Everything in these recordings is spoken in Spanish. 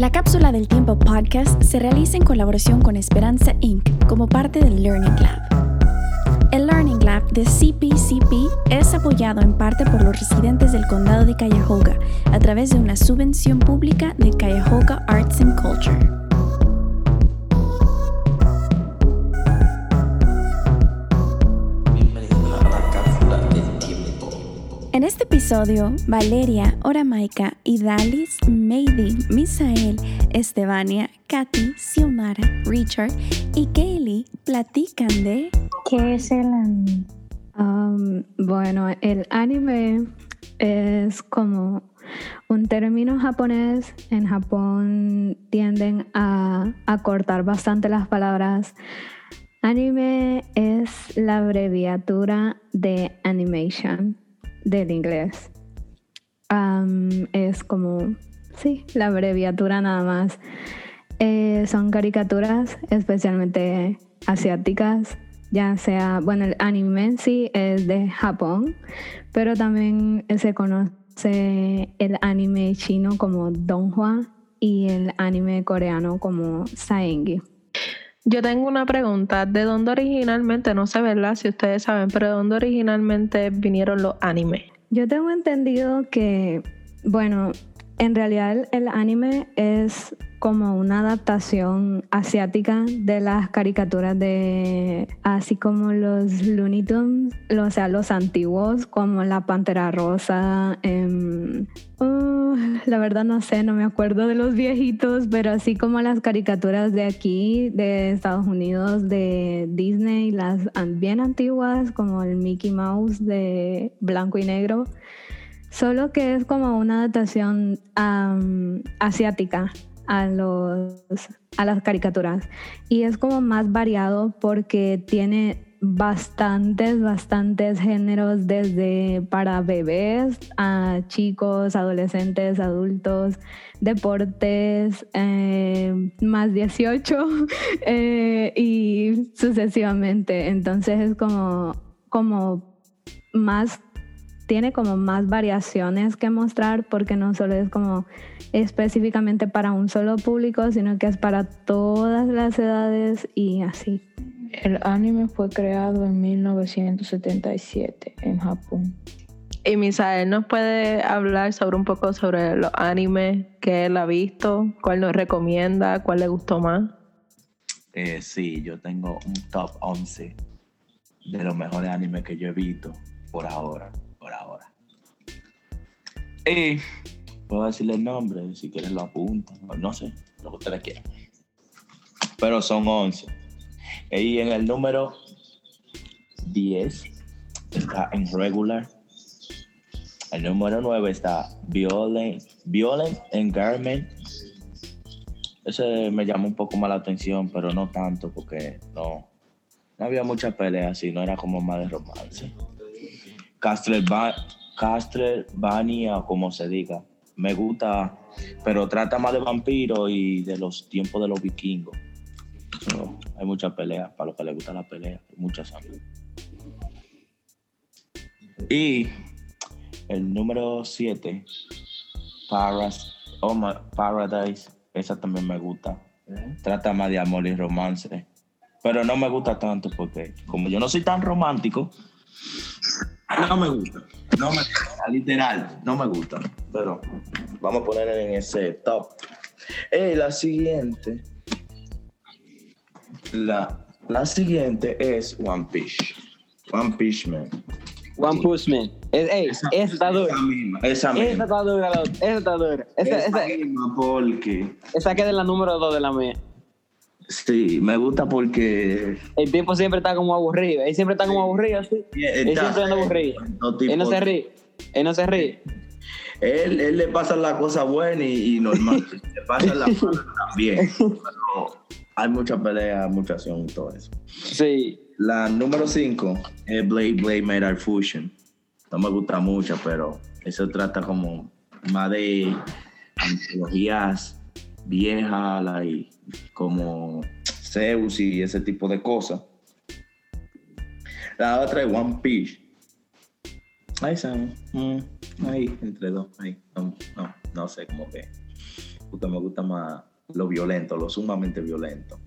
La cápsula del tiempo podcast se realiza en colaboración con Esperanza Inc. como parte del Learning Lab. El Learning Lab de CPCP es apoyado en parte por los residentes del condado de Cuyahoga a través de una subvención pública de Cuyahoga Arts and Culture. En este episodio, Valeria, Oramaika, Idalis, Meidi, Misael, Estebania, Katy, Xiomara, Richard y Kaylee platican de... ¿Qué es el anime? Um, bueno, el anime es como un término japonés. En Japón tienden a, a cortar bastante las palabras. Anime es la abreviatura de animation del inglés. es como, sí, la abreviatura nada más. Eh, son caricaturas especialmente asiáticas, ya sea, bueno, el anime sí es de Japón, pero también se conoce el anime chino como Donghua y el anime coreano como Saengi. Yo tengo una pregunta. ¿De dónde originalmente, no sé, verdad, si ustedes saben, pero de dónde originalmente vinieron los animes? Yo tengo entendido que, bueno, en realidad el anime es como una adaptación asiática de las caricaturas de, así como los Looney Tunes, o sea, los antiguos, como la Pantera Rosa. Em, uh, la verdad no sé, no me acuerdo de los viejitos, pero así como las caricaturas de aquí, de Estados Unidos, de Disney, las bien antiguas, como el Mickey Mouse de blanco y negro. Solo que es como una adaptación asiática a, los, a las caricaturas. Y es como más variado porque tiene bastantes, bastantes géneros desde para bebés a chicos, adolescentes, adultos, deportes, eh, más 18 eh, y sucesivamente. Entonces es como, como más tiene como más variaciones que mostrar porque no solo es como específicamente para un solo público, sino que es para todas las edades y así. El anime fue creado en 1977 en Japón. Y Misael nos puede hablar sobre un poco sobre los animes que él ha visto, cuál nos recomienda, cuál le gustó más. Eh, sí, yo tengo un top 11 de los mejores animes que yo he visto por ahora por ahora. Y puedo decirle el nombre, si quieres lo apuntan, no sé, lo que ustedes quieran. Pero son 11. Y en el número 10 está en regular. El número 9 está Violent, Violent Environment. Ese me llamó un poco más la atención, pero no tanto porque no, no había mucha pelea así, no era como más de romance. Castlevania, como se diga. Me gusta, pero trata más de vampiros y de los tiempos de los vikingos. hay mucha pelea, para los que les gusta la pelea, mucha sangre. Y el número 7, oh Paradise, esa también me gusta. Trata más de amor y romance. Pero no me gusta tanto porque como yo no soy tan romántico, no me gusta. No me gusta, literal, no me gusta. Pero vamos a poner en ese top. Eh, la siguiente. La, la siguiente es One Piece. One Piece Man. One Piece Man. Es, esa, está dura. Esa misma. Esa misma. Esa está dura. Esa está dura. Esa, esa, misma porque. Esa que es de la número 2 de la mía. Sí, me gusta porque. El tiempo siempre está como aburrido. Él siempre está como aburrido, sí. Él siempre anda aburrido. él no se ríe. Él no se ríe. Él, él le pasa la cosa buena y, normal. le pasa la mala también. Pero hay mucha pelea, mucha acción y todo eso. Sí. La número 5 es Blade Blade Metal Fusion. No me gusta mucho, pero eso trata como más de antologías viejas, y como Zeus y ese tipo de cosas. La otra es One Piece. Ahí están. Mm, ahí, entre dos. Ahí. No, no, sé cómo que. gusta, me gusta más lo violento, lo sumamente violento.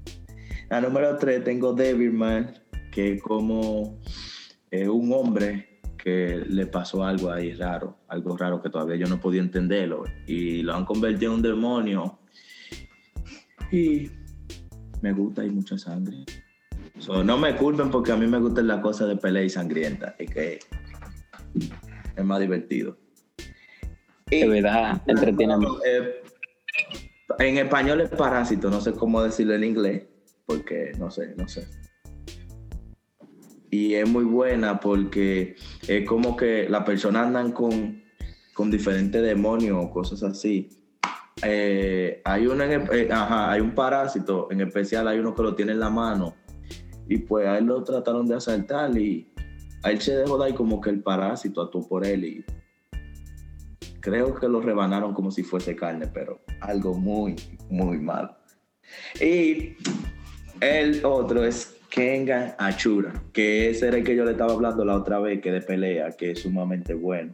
La número 3 tengo Devilman, que es como eh, un hombre que le pasó algo ahí raro, algo raro que todavía yo no podía entenderlo, y lo han convertido en un demonio. Y me gusta, hay mucha sangre. no me culpen porque a mí me gustan las cosas de pelea y sangrienta, y que es más divertido. de verdad, entretiene eh, en español es parásito, no sé cómo decirlo en inglés, porque no sé, no sé y es muy buena porque es como que las personas andan con, con diferentes demonios o cosas así. Eh, hay, uno eh, hay un parásito, en especial hay uno que lo tiene en la mano y pues a él lo trataron de asaltar y a él se dejó de ahí como que el parásito actuó por él y creo que lo rebanaron como si fuese carne, pero algo muy, muy malo. Y el otro es Kengan Achura, que ese era el que yo le estaba hablando la otra vez, que de pelea, que es sumamente bueno.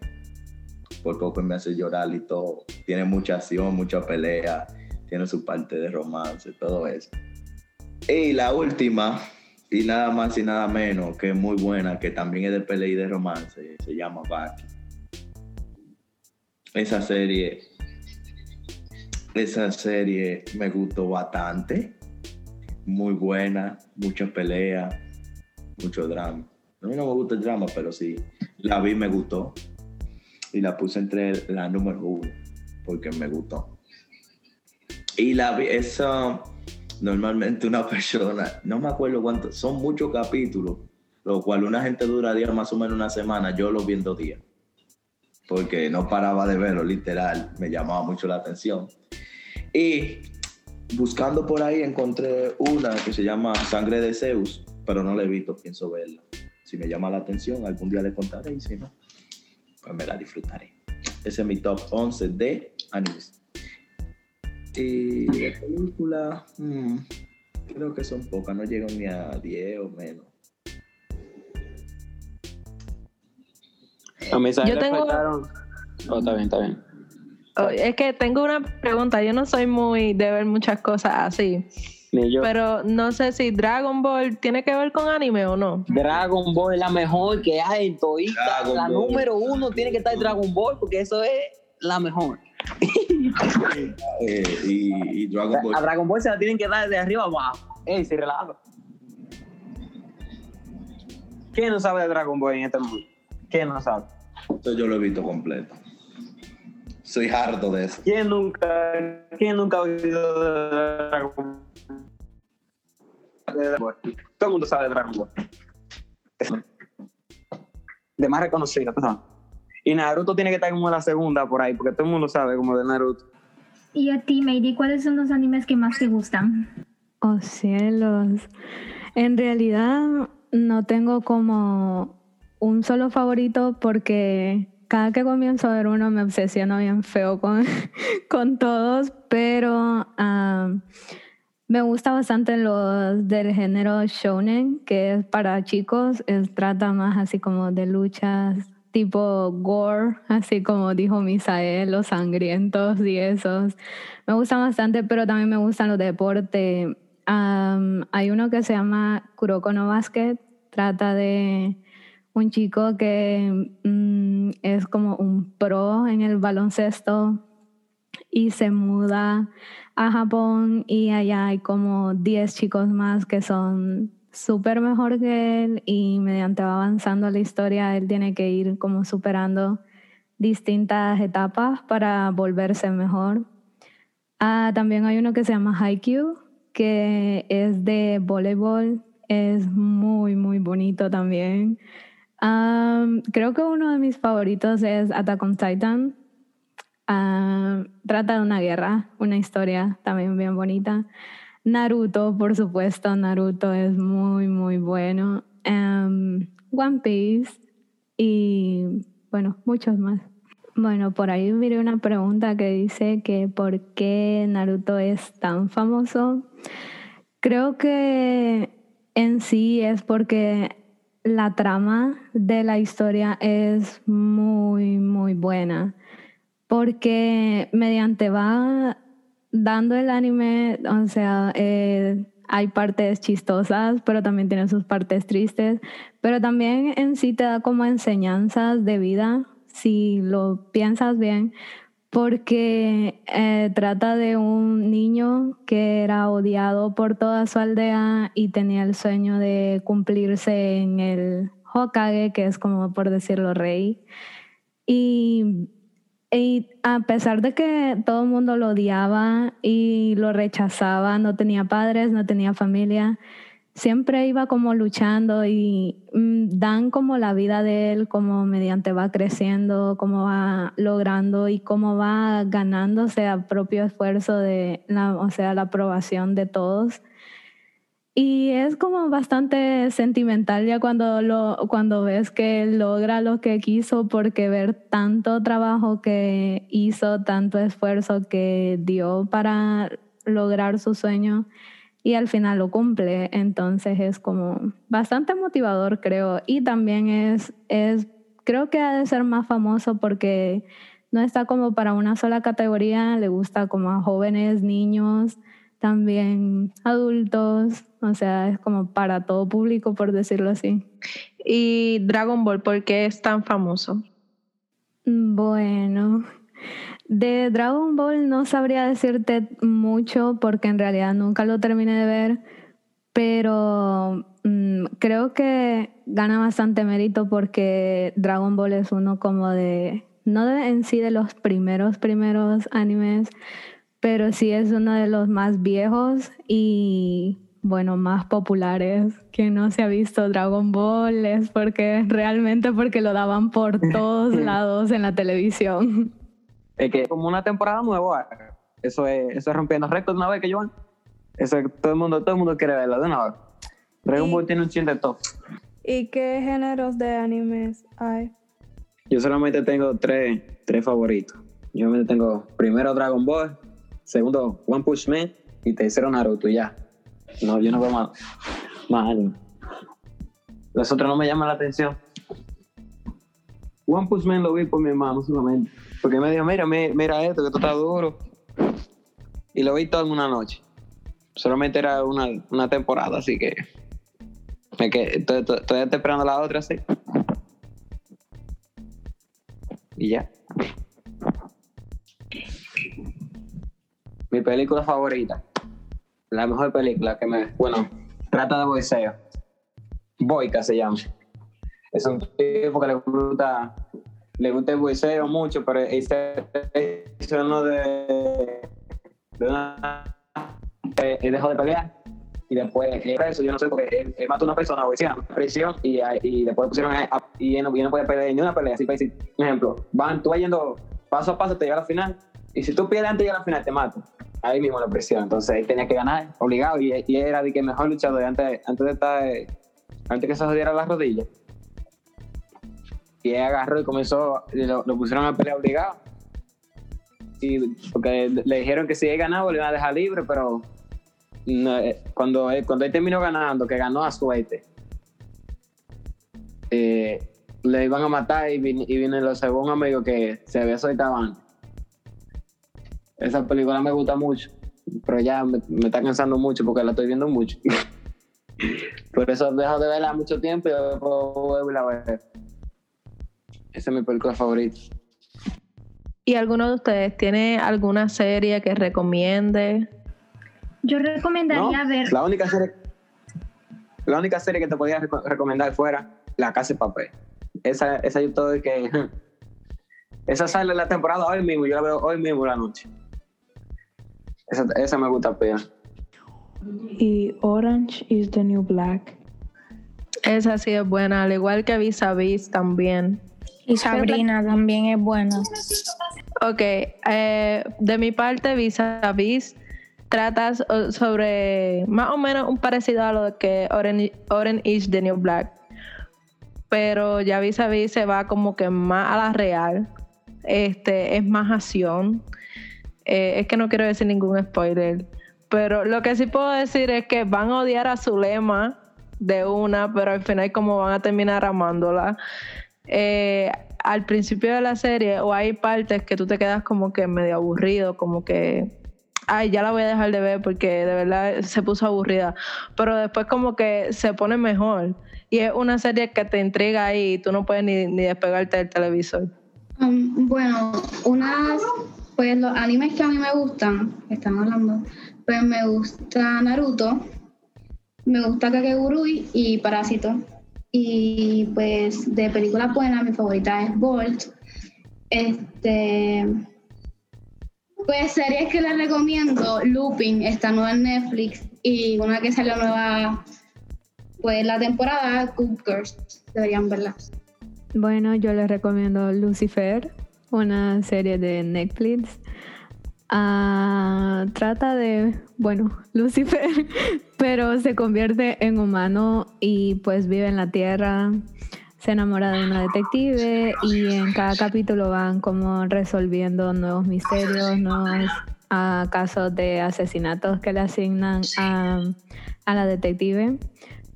Por poco me hace llorar y todo. Tiene mucha acción, mucha pelea, tiene su parte de romance, todo eso. Y la última, y nada más y nada menos, que es muy buena, que también es de pelea y de romance, se llama Baki. Esa serie, esa serie me gustó bastante muy buena, mucha pelea, mucho drama. A mí no me gusta el drama, pero sí, la vi, me gustó. Y la puse entre la número uno, porque me gustó. Y la esa, normalmente una persona, no me acuerdo cuántos, son muchos capítulos, lo cual una gente duraría más o menos una semana, yo lo vi en días. Porque no paraba de verlo, literal, me llamaba mucho la atención. Y buscando por ahí encontré una que se llama Sangre de Zeus, pero no la he visto, pienso verla. Si me llama la atención, algún día le contaré y si no, pues me la disfrutaré. Ese es mi top 11 de animes. Y de película, hmm, creo que son pocas, no llegan ni a 10 o menos. A mí Yo tengo... Oh, está bien, está bien. Oh, es que tengo una pregunta. Yo no soy muy de ver muchas cosas así. Ni yo. Pero no sé si Dragon Ball tiene que ver con anime o no. Dragon Ball es la mejor que hay en Toita. La número uno tiene que estar en Dragon Ball porque eso es la mejor. Eh, y, Dragon Ball. A Dragon Ball se la tienen que dar de arriba abajo. Ey, se relaja. ¿Quién no sabe de Dragon Ball en este mundo? ¿Quién no sabe? Esto yo lo he visto completo. Soy harto de eso. ¿Quién nunca, quién nunca ha oído de Dragon Ball? Todo el mundo sabe de Dragon Ball. De más reconocido, ¿no? Y Naruto tiene que estar como la segunda por ahí, porque todo el mundo sabe como de Naruto. Y a ti, Meidi, ¿cuáles son los animes que más te gustan? Oh cielos. En realidad no tengo como un solo favorito porque cada que comienzo a ver uno me obsesiono bien feo con, con todos, pero me gusta bastante los del género shonen, que es para chicos, es, trata más así como de luchas tipo gore, así como dijo Misael, los sangrientos y esos. Me gustan bastante, pero también me gustan los deportes. hay uno que se llama Kuroko no Basket, trata de un chico que mm, es como un pro en el baloncesto y se muda a Japón y allá hay como 10 chicos más que son súper mejor que él y mediante va avanzando la historia él tiene que ir como superando distintas etapas para volverse mejor. Ah, también hay uno que se llama Haikyuu, que es de voleibol, es muy, muy bonito también creo que uno de mis favoritos es Attack on Titan. Trata de una guerra, una historia también bien bonita. Naruto, por supuesto, Naruto es muy, muy bueno. One Piece y bueno, muchos más. Bueno, por ahí miré una pregunta que dice que por qué Naruto es tan famoso. Creo que en sí es porque la trama de la historia es muy, muy buena, porque mediante va dando el anime, o sea, eh, hay partes chistosas, pero también tiene sus partes tristes, pero también en sí te da como enseñanzas de vida, si lo piensas bien, porque eh, trata de un niño que era odiado por toda su aldea y tenía el sueño de cumplirse en el Hokage, que es como por decirlo rey. Y, y a pesar de que todo el mundo lo odiaba y lo rechazaba, no tenía padres, no tenía familia, siempre iba como luchando y mm, dan como la vida de él, como mediante va creciendo, cómo va logrando y cómo va ganándose a propio esfuerzo de la, o sea, la aprobación de todos. Y es como bastante sentimental ya cuando, lo, cuando ves que logra lo que quiso, porque ver tanto trabajo que hizo, tanto esfuerzo que dio para lograr su sueño y al final lo cumple. Entonces es como bastante motivador, creo. Y también es, es, creo que ha de ser más famoso porque no está como para una sola categoría, le gusta como a jóvenes, niños, también adultos, o sea, es como para todo público, por decirlo así. ¿Y Dragon Ball por qué es tan famoso? Bueno, de Dragon Ball no sabría decirte mucho porque en realidad nunca lo terminé de ver, pero mm, creo que gana bastante mérito porque Dragon Ball es uno como de, no en sí de los primeros, primeros animes, pero sí es uno de los más viejos y bueno, más populares que no se ha visto Dragon Ball es porque realmente porque lo daban por todos lados en la televisión. Es que como una temporada nueva, eso es, eso es rompiendo récords una vez que yo Eso todo el mundo, todo el mundo quiere verlo de una vez. Dragon Ball tiene un chin de top. ¿Y qué géneros de animes hay? Yo solamente tengo tres, tres favoritos. Yo solamente tengo primero Dragon Ball, segundo One Punch Man y tercero Naruto ya. No, yo no veo más, más anime. Los otros no me llaman la atención. One Punch Man lo vi por mi hermano solamente. Porque me dijo, mira, mira esto, que esto está duro. Y lo vi todo en una noche. Solamente era una, una temporada, así que. Me que estoy, estoy, esperando la otra, sí. Y ya. Mi película favorita. La mejor película que me. Bueno, trata de boiceo. Boica se llama. Es un tipo que le gusta le gusta el buceo mucho, pero ese es uno de, de una, eh, dejó de pelear y después preso, yo no sé, porque él, mató a una persona buceando, prisión y, y después pusieron a, y, él no, y no puede pelear ni una pelea, así un ejemplo, van, tú vas yendo paso a paso, te llega a la final, y si tú pierdes antes de llegar a la final, te mato. Ahí mismo la presión, entonces él tenía que ganar, obligado, y, y era de que mejor luchador antes, antes de estar, eh, antes que se jodiera las rodillas y él agarró y comenzó, lo, lo pusieron a pelear obligado. Y porque le dijeron que si él ganaba le iban a dejar libre, pero eh, cuando, él, cuando él terminó ganando, que ganó a suerte, eh, le iban a matar y, vino, y vino lo según que se había soltado antes. Esa película me gusta mucho, pero ya me, está cansando mucho porque la estoy viendo mucho. Por eso dejo de verla mucho tiempo y después vuelvo a ver. Esa es mi película favorita. ¿Y alguno de ustedes tiene alguna serie que recomiende? Yo recomendaría ver. La única serie, la única serie que te podía recomendar fuera La Casa de Papel. Esa, esa yo todo que. Esa sale la temporada hoy mismo, yo la veo hoy mismo la noche. Esa, esa me gusta pena. Y Orange is the New Black. Esa sí es buena, al igual que Vis a Vis también. Y Sabrina también es buena. Ok, eh, de mi parte, Vis a Vis tratas sobre más o menos un parecido a lo que Orange, is the New Black. Pero ya Vis a Vis se va como que más a la real. Este, es más acción. Eh, es que no quiero decir ningún spoiler. Pero lo que sí puedo decir es que van a odiar a su lema de una, pero al final como van a terminar amándola. Eh, al principio de la serie o hay partes que tú te quedas como que medio aburrido, como que ay, ya la voy a dejar de ver porque de verdad se puso aburrida. Pero después como que se pone mejor. Y es una serie que te intriga y tú no puedes ni, ni despegarte del televisor. Um, bueno, unas, pues los animes que a mí me gustan, están hablando, pues me gusta Naruto, me gusta Kakegurui y Parásito. Y pues de películas buenas, mi favorita es Bolt. Este, pues series que les recomiendo, Looping, está nueva en Netflix y una que salió nueva, pues la temporada, Good Girls, deberían verla. Bueno, yo les recomiendo Lucifer, una serie de Netflix. Ah, trata de, bueno, Lucifer, pero se convierte en humano y pues vive en la Tierra, se enamora de una detective y en cada capítulo van como resolviendo nuevos misterios, nuevos ah, casos de asesinatos que le asignan a, a la detective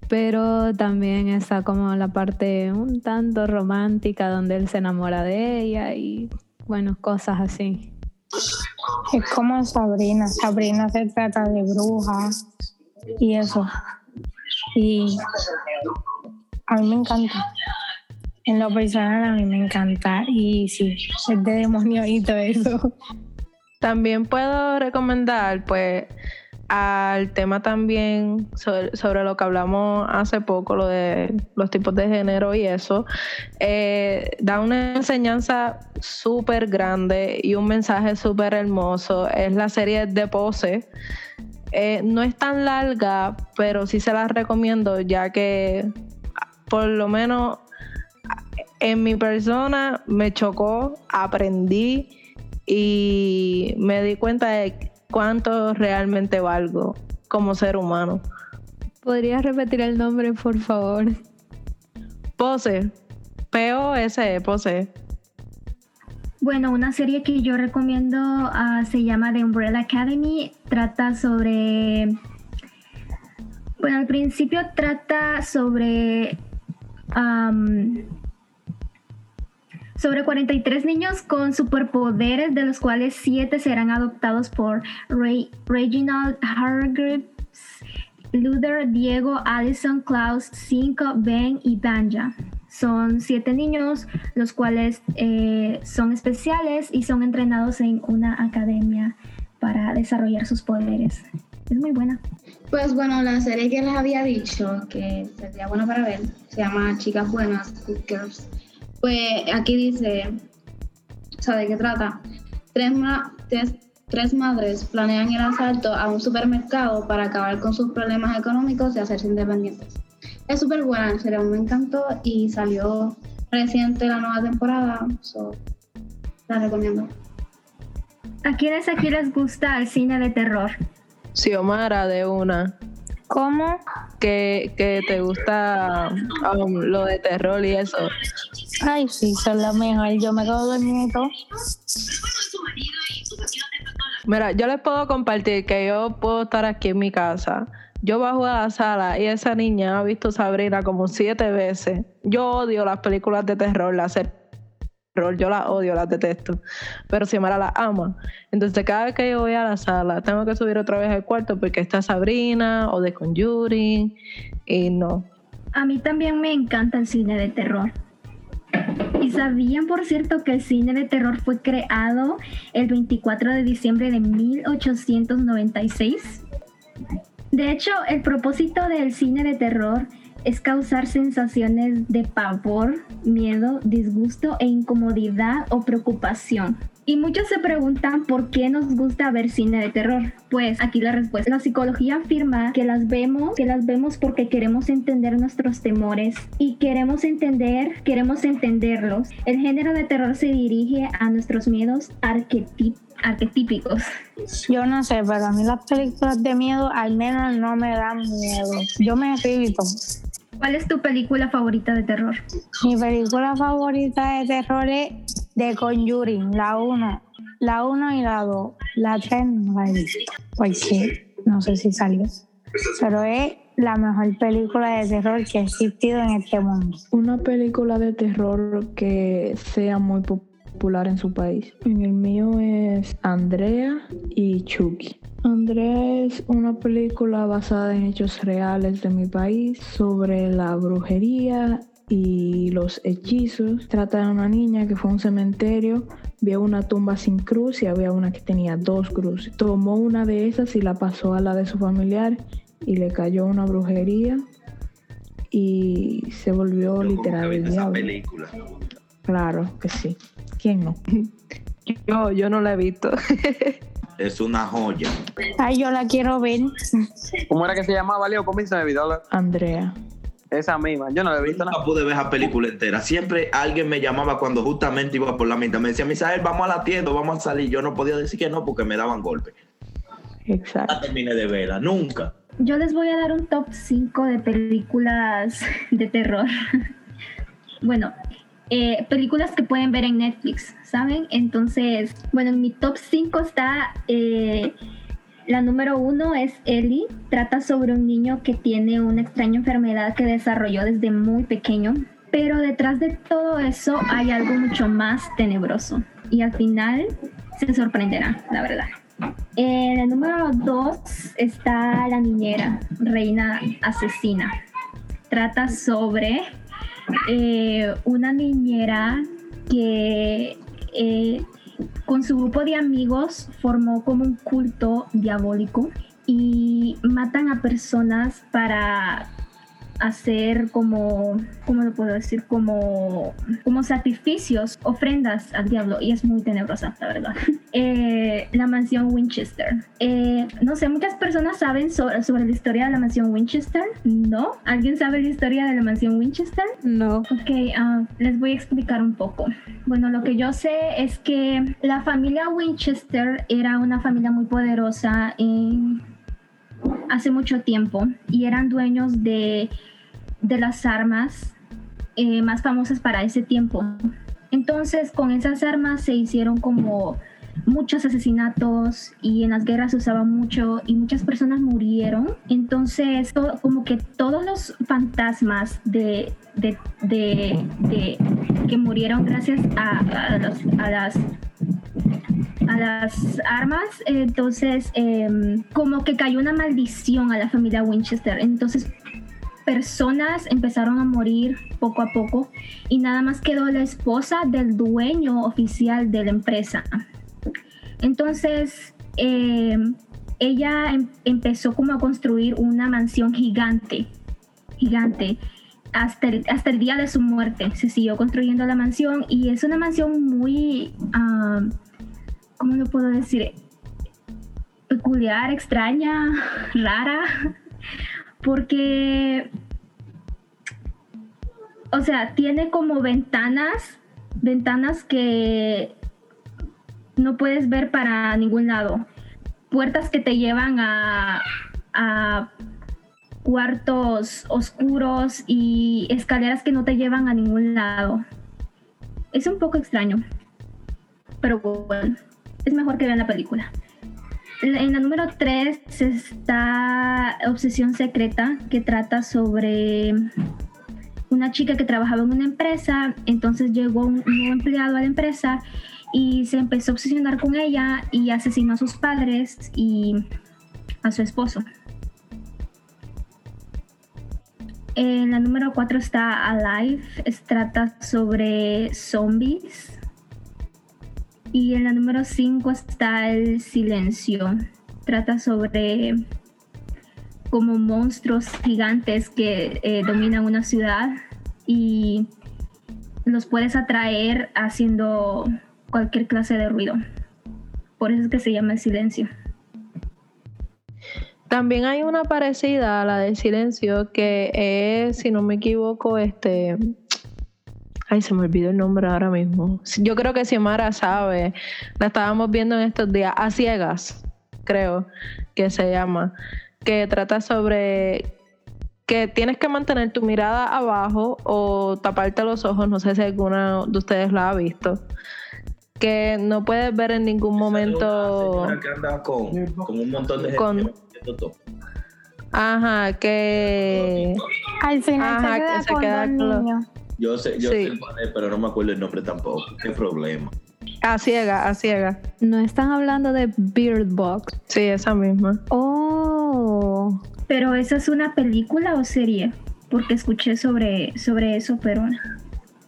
pero también está como la parte un tanto romántica donde él se enamora de ella y bueno, cosas así. Es como Sabrina. Sabrina se trata de brujas y eso. Y a mí me encanta. En lo personal a mí me encanta. Y sí, es de demonio y todo eso. También puedo recomendar, pues, al tema también sobre, lo que hablamos hace poco, lo de los tipos de género y eso, eh, da una enseñanza súper grande y un mensaje súper hermoso. Es la serie de Pose. Eh, no es tan larga, pero sí se la recomiendo ya que por lo menos en mi persona me chocó, aprendí y me di cuenta de cuánto realmente valgo como ser humano. ¿Podrías repetir el nombre, por favor? Pose. P-O-S-E, Pose. Bueno, una serie que yo recomiendo ah, se llama The Umbrella Academy. Trata sobre. Bueno, al principio trata sobre sobre 43 niños con superpoderes, de los cuales 7 serán adoptados por Reginald Hargreaves, Luther, Diego, Allison, Klaus, Cinco, Ben y Banja. Son 7 niños, los cuales eh, son especiales y son entrenados en una academia para desarrollar sus poderes. Es muy buena. Pues bueno, la serie que les había dicho que sería buena para ver se llama Chicas Buenas, Good Girls. Pues aquí dice, ¿sabe qué trata? Tres, tres, madres planean el asalto a un supermercado para acabar con sus problemas económicos y hacerse independientes. Es súper buena, en serio, me encantó y salió reciente la nueva temporada, so, la recomiendo. ¿A quiénes aquí les gusta el cine de terror? Xiomara de una. ¿Cómo? Que, que te gusta um, lo de terror y eso. Ay, sí, son las mejores. Yo me quedo dormido. Mira, yo les puedo compartir que yo puedo estar aquí en mi casa. Yo bajo a la sala y esa niña ha visto Sabrina como siete veces. Yo odio las películas de terror, las terror, yo las odio, las detesto. Pero Xiomara las ama. Entonces cada vez que yo voy a la sala, tengo que subir otra vez al cuarto porque está Sabrina o The Conjuring y no. A mí también me encanta el cine de terror. ¿Y sabían, por cierto, que el cine de terror fue creado el 24 de diciembre de 1896? De hecho, el propósito del cine de terror es causar sensaciones de pavor, miedo, disgusto e incomodidad o preocupación. Y muchos se preguntan por qué nos gusta ver cine de terror. Pues aquí la respuesta. La psicología afirma que las vemos, que las vemos porque queremos entender nuestros temores y queremos entender, queremos entenderlos. El género de terror se dirige a nuestros miedos arquetípicos. Yo no sé, pero a mí las películas de miedo al menos no me dan miedo. Yo me evito. ¿Cuál es tu película favorita de terror? Mi película favorita de terror es The Conjuring, la 1, la 1 y la 2. La 3 no la he visto. Pues sí, no sé si salió. Pero es la mejor película de terror que ha existido en este mundo. Una película de terror que sea muy popular en su país. En el mío es Andrea y Chucky. Andrea es una película basada en hechos reales de mi país sobre la brujería y los hechizos. Trata de una niña que fue a un cementerio, vio una tumba sin cruz y había una que tenía dos cruces. Tomó una de esas y la pasó a la de su familiar y le cayó una brujería y se volvió literal el diablo. película. Claro que sí. ¿Quién no? Yo, yo no la he visto. Es una joya. Ay, yo la quiero ver. ¿Cómo era que se llamaba, Leo? ¿Cómo se me olvidó la- Andrea. Esa misma. Yo no la he visto nada. Nunca pude ver esa película entera. Siempre alguien me llamaba cuando justamente iba por la mitad. Me decía, Misael, vamos a la tienda, vamos a salir. Yo no podía decir que no porque me daban golpes. Exacto. No terminé de verla, nunca. Yo les voy a dar un top 5 de películas de terror. bueno, eh, películas que pueden ver en Netflix, ¿saben? Entonces, bueno, en mi top 5 está eh, la número uno es Ellie. Trata sobre un niño que tiene una extraña enfermedad que desarrolló desde muy pequeño. Pero detrás de todo eso hay algo mucho más tenebroso. Y al final se sorprenderán, la verdad. En el número 2 está La Niñera, Reina Asesina. Trata sobre eh, una niñera que eh, con su grupo de amigos formó como un culto diabólico y matan a personas para hacer como, ¿cómo lo puedo decir? Como, como sacrificios, ofrendas al diablo y es muy tenebrosa, la verdad. Eh, la mansión Winchester. Eh, no sé, muchas personas saben sobre, sobre la historia de la mansión Winchester. ¿No? ¿Alguien sabe la historia de la mansión Winchester? No. Ok, ah, les voy a explicar un poco. Bueno, lo que yo sé es que la familia Winchester era una familia muy poderosa en, hace mucho tiempo y eran dueños de, de las armas eh, más famosas para ese tiempo. Entonces, con esas armas se hicieron como muchos asesinatos y en las guerras se usaba mucho y muchas personas murieron. Entonces, como que todos los fantasmas de, de, de- que murieron gracias a, a las a las armas, entonces em, como que cayó una maldición a la familia Winchester. Entonces personas empezaron a morir poco a poco y nada más quedó la esposa del dueño oficial de la empresa. Entonces, eh, ella em- empezó como a construir una mansión gigante, gigante, hasta el, hasta el día de su muerte. Se siguió construyendo la mansión y es una mansión muy, ah, ¿cómo lo puedo decir? Peculiar, extraña, rara, porque, o sea, tiene como ventanas, ventanas que no puedes ver para ningún lado. Puertas que te llevan a, a cuartos oscuros y escaleras que no te llevan a ningún lado. Es un poco extraño, pero bueno, es mejor que vean la película. En la número 3 está Obsesión Secreta, que trata sobre una chica que trabajaba en una empresa, entonces llegó un nuevo empleado a la empresa y se empezó a obsesionar con ella y asesinó a sus padres y a su esposo. En la número 4 está Alive, es- trata sobre zombies. Y en la número 5 está El Silencio, trata sobre como monstruos gigantes que eh, dominan una ciudad y los puedes atraer haciendo cualquier clase de ruido. Por eso es que se llama El Silencio. También hay una parecida a la del silencio que es, si no me equivoco, este. Ay, se me olvidó el nombre ahora mismo. Yo creo que Xiomara sabe. La estábamos viendo en estos días. A ciegas, creo que se llama. Que trata sobre que tienes que mantener tu mirada abajo o taparte los ojos. No sé si alguna de ustedes la ha visto. Que no puedes ver en ningún momento. Una señora que anda con, con un montón de gente Con- todo. Ajá, que. Al final Ajá, se queda que se con queda dos con los- niños. Yo sé, yo Sí. sé cuál es, pero no me acuerdo el nombre tampoco. Qué problema. A ciega, a ciega. No están hablando de Beard Box. Sí, esa misma. Oh. Pero esa es una película o serie, porque escuché sobre, sobre eso, pero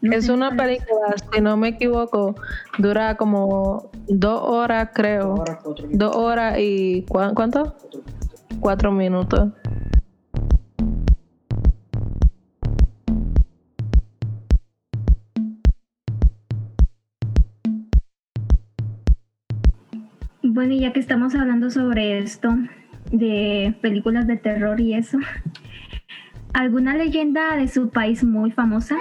no es una la- película, si no me equivoco, dura como dos horas, creo. Dos horas y ¿cuán- ¿cuánto? Cuatro minutos. Y ya que estamos hablando sobre esto, de películas de terror y eso, ¿alguna leyenda de su país muy famosa?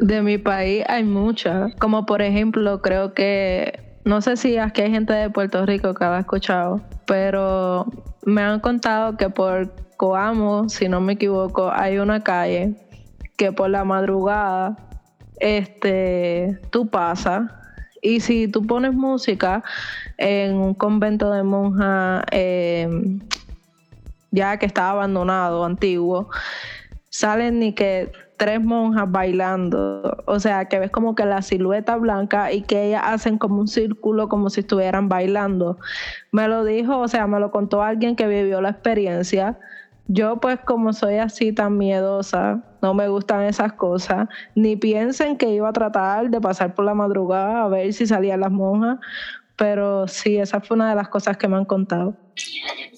De mi país hay muchas, como por ejemplo, creo que, no sé si aquí hay gente de Puerto Rico que la ha escuchado, pero me han contado que por Coamo, si no me equivoco, hay una calle que por la madrugada, este, tú pasas y si tú pones música en un convento de monjas eh, ya que está abandonado, antiguo, salen ni que tres monjas bailando, o sea, que ves como que la silueta blanca y que ellas hacen como un círculo como si estuvieran bailando. Me lo dijo, o sea, me lo contó alguien que vivió la experiencia. Yo pues como soy así tan miedosa, no me gustan esas cosas, ni piensen que iba a tratar de pasar por la madrugada a ver si salían las monjas, pero sí, esa fue una de las cosas que me han contado.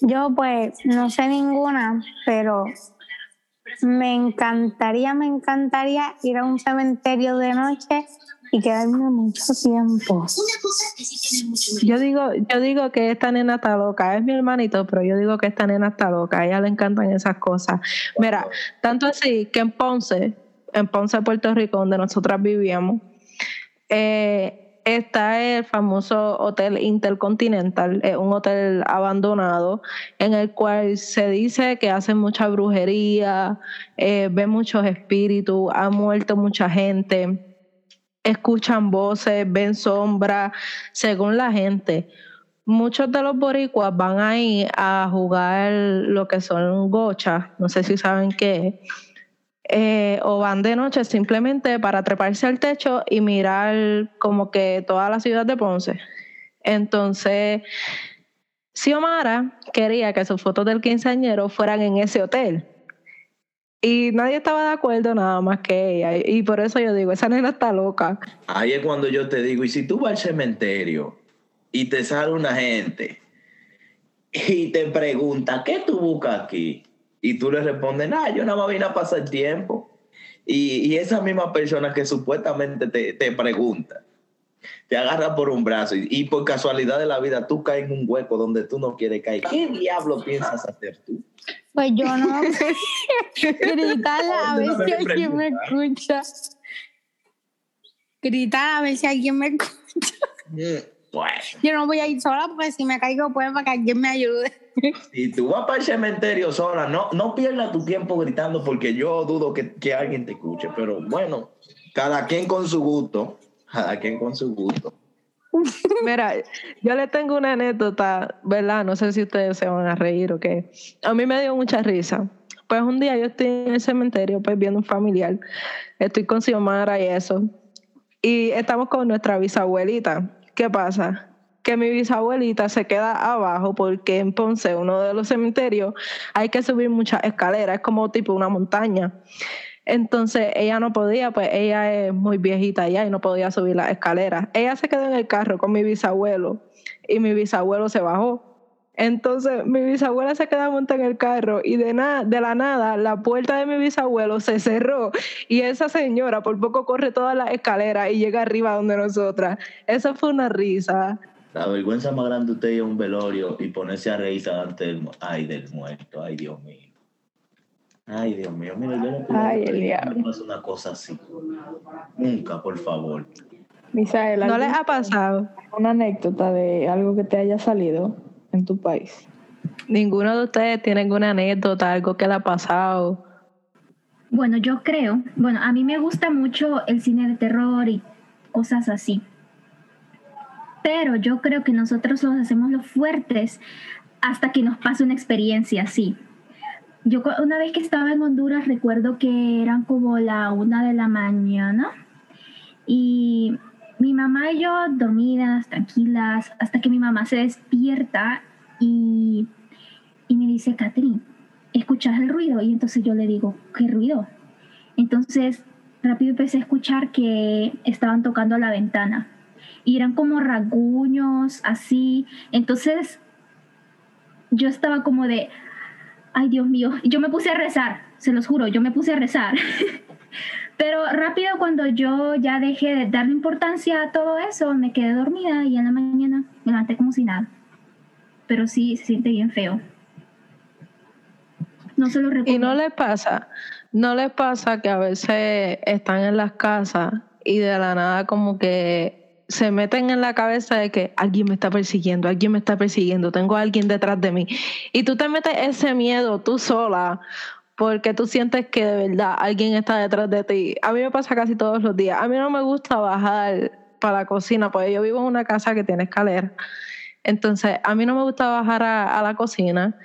Yo pues no sé ninguna, pero me encantaría, me encantaría ir a un cementerio de noche y quedarme mucho tiempo. Yo digo, yo digo que esta nena está loca, es mi hermanito, pero yo digo que esta nena está loca, a ella le encantan esas cosas. Mira, tanto así que en Ponce, en Ponce, Puerto Rico, donde nosotras vivíamos, eh, está el famoso Hotel Intercontinental, es un hotel abandonado en el cual se dice que hacen mucha brujería, eh, ve muchos espíritus, ha muerto mucha gente escuchan voces, ven sombras, según la gente. Muchos de los boricuas van ahí a jugar lo que son gochas, no sé si saben qué, eh, o van de noche simplemente para treparse al techo y mirar como que toda la ciudad de Ponce. Entonces, Xiomara quería que sus fotos del quinceañero fueran en ese hotel. Y nadie estaba de acuerdo nada más que ella. Y por eso yo digo, esa nena está loca. Ahí es cuando yo te digo, y si tú vas al cementerio y te sale una gente y te pregunta, ¿qué tú buscas aquí? Y tú le respondes, nada, yo nada más vine a pasar tiempo. Y, y esa misma persona que supuestamente te, te pregunta, te agarra por un brazo y, y por casualidad de la vida tú caes en un hueco donde tú no quieres caer. ¿Qué diablo piensas hacer tú? Pues yo no gritarla a ver si alguien me escucha. Gritar a ver si alguien me escucha. Yo no voy a ir sola porque si me caigo pues para que alguien me ayude. si tú vas para el cementerio sola, no, no pierdas tu tiempo gritando porque yo dudo que, que alguien te escuche. Pero bueno, cada quien con su gusto. Cada quien con su gusto. Mira, yo le tengo una anécdota, ¿verdad? No sé si ustedes se van a reír o qué. A mí me dio mucha risa. Pues un día yo estoy en el cementerio, pues viendo un familiar. Estoy con Xiomara y eso. Y estamos con nuestra bisabuelita. ¿Qué pasa? Que mi bisabuelita se queda abajo porque en Ponce, uno de los cementerios, hay que subir muchas escaleras, es como tipo una montaña. Entonces ella no podía, pues ella es muy viejita ya y no podía subir las escaleras. Ella se quedó en el carro con mi bisabuelo y mi bisabuelo se bajó. Entonces mi bisabuela se queda montada en el carro y de, nada, de la nada la puerta de mi bisabuelo se cerró y esa señora por poco corre todas las escaleras y llega arriba donde nosotras. Eso fue una risa. La vergüenza más grande de usted a un velorio y ponerse a reírse ay, del muerto. Ay, Dios mío. Ay, Dios mío. Mira, yo no puedo Ay, el diablo. me pase una cosa así. Nunca, por favor. Misael, ¿No les ¿alguna- ha pasado? una anécdota de algo que te haya salido en tu país? ¿Ninguno de ustedes tiene alguna anécdota, algo que le ha pasado? Bueno, yo creo, bueno, a mí me gusta mucho el cine de terror y cosas así. Pero yo creo que nosotros los hacemos los fuertes hasta que nos pase una experiencia así. Yo una vez que estaba en Honduras recuerdo que eran como la una de la mañana y mi mamá y yo dormidas, tranquilas, hasta que mi mamá se despierta y, y me dice, Catherine, ¿escuchas el ruido? Y entonces yo le digo, ¿qué ruido? Entonces rápido empecé a escuchar que estaban tocando la ventana y eran como raguños, así. Entonces yo estaba como de, ay Dios mío, y yo me puse a rezar, se los juro, yo me puse a rezar. Pero rápido cuando yo ya dejé de darle importancia a todo eso, me quedé dormida y en la mañana me levanté como si nada. Pero sí, se siente bien feo. No se lo recomiendo. Y no les pasa, no les pasa que a veces están en las casas y de la nada como que se meten en la cabeza de que alguien me está persiguiendo, alguien me está persiguiendo, tengo a alguien detrás de mí. Y tú te metes ese miedo tú sola porque tú sientes que de verdad alguien está detrás de ti. A mí me pasa casi todos los días. A mí no me gusta bajar para la cocina, porque yo vivo en una casa que tiene escalera. Entonces, a mí no me gusta bajar a, a la cocina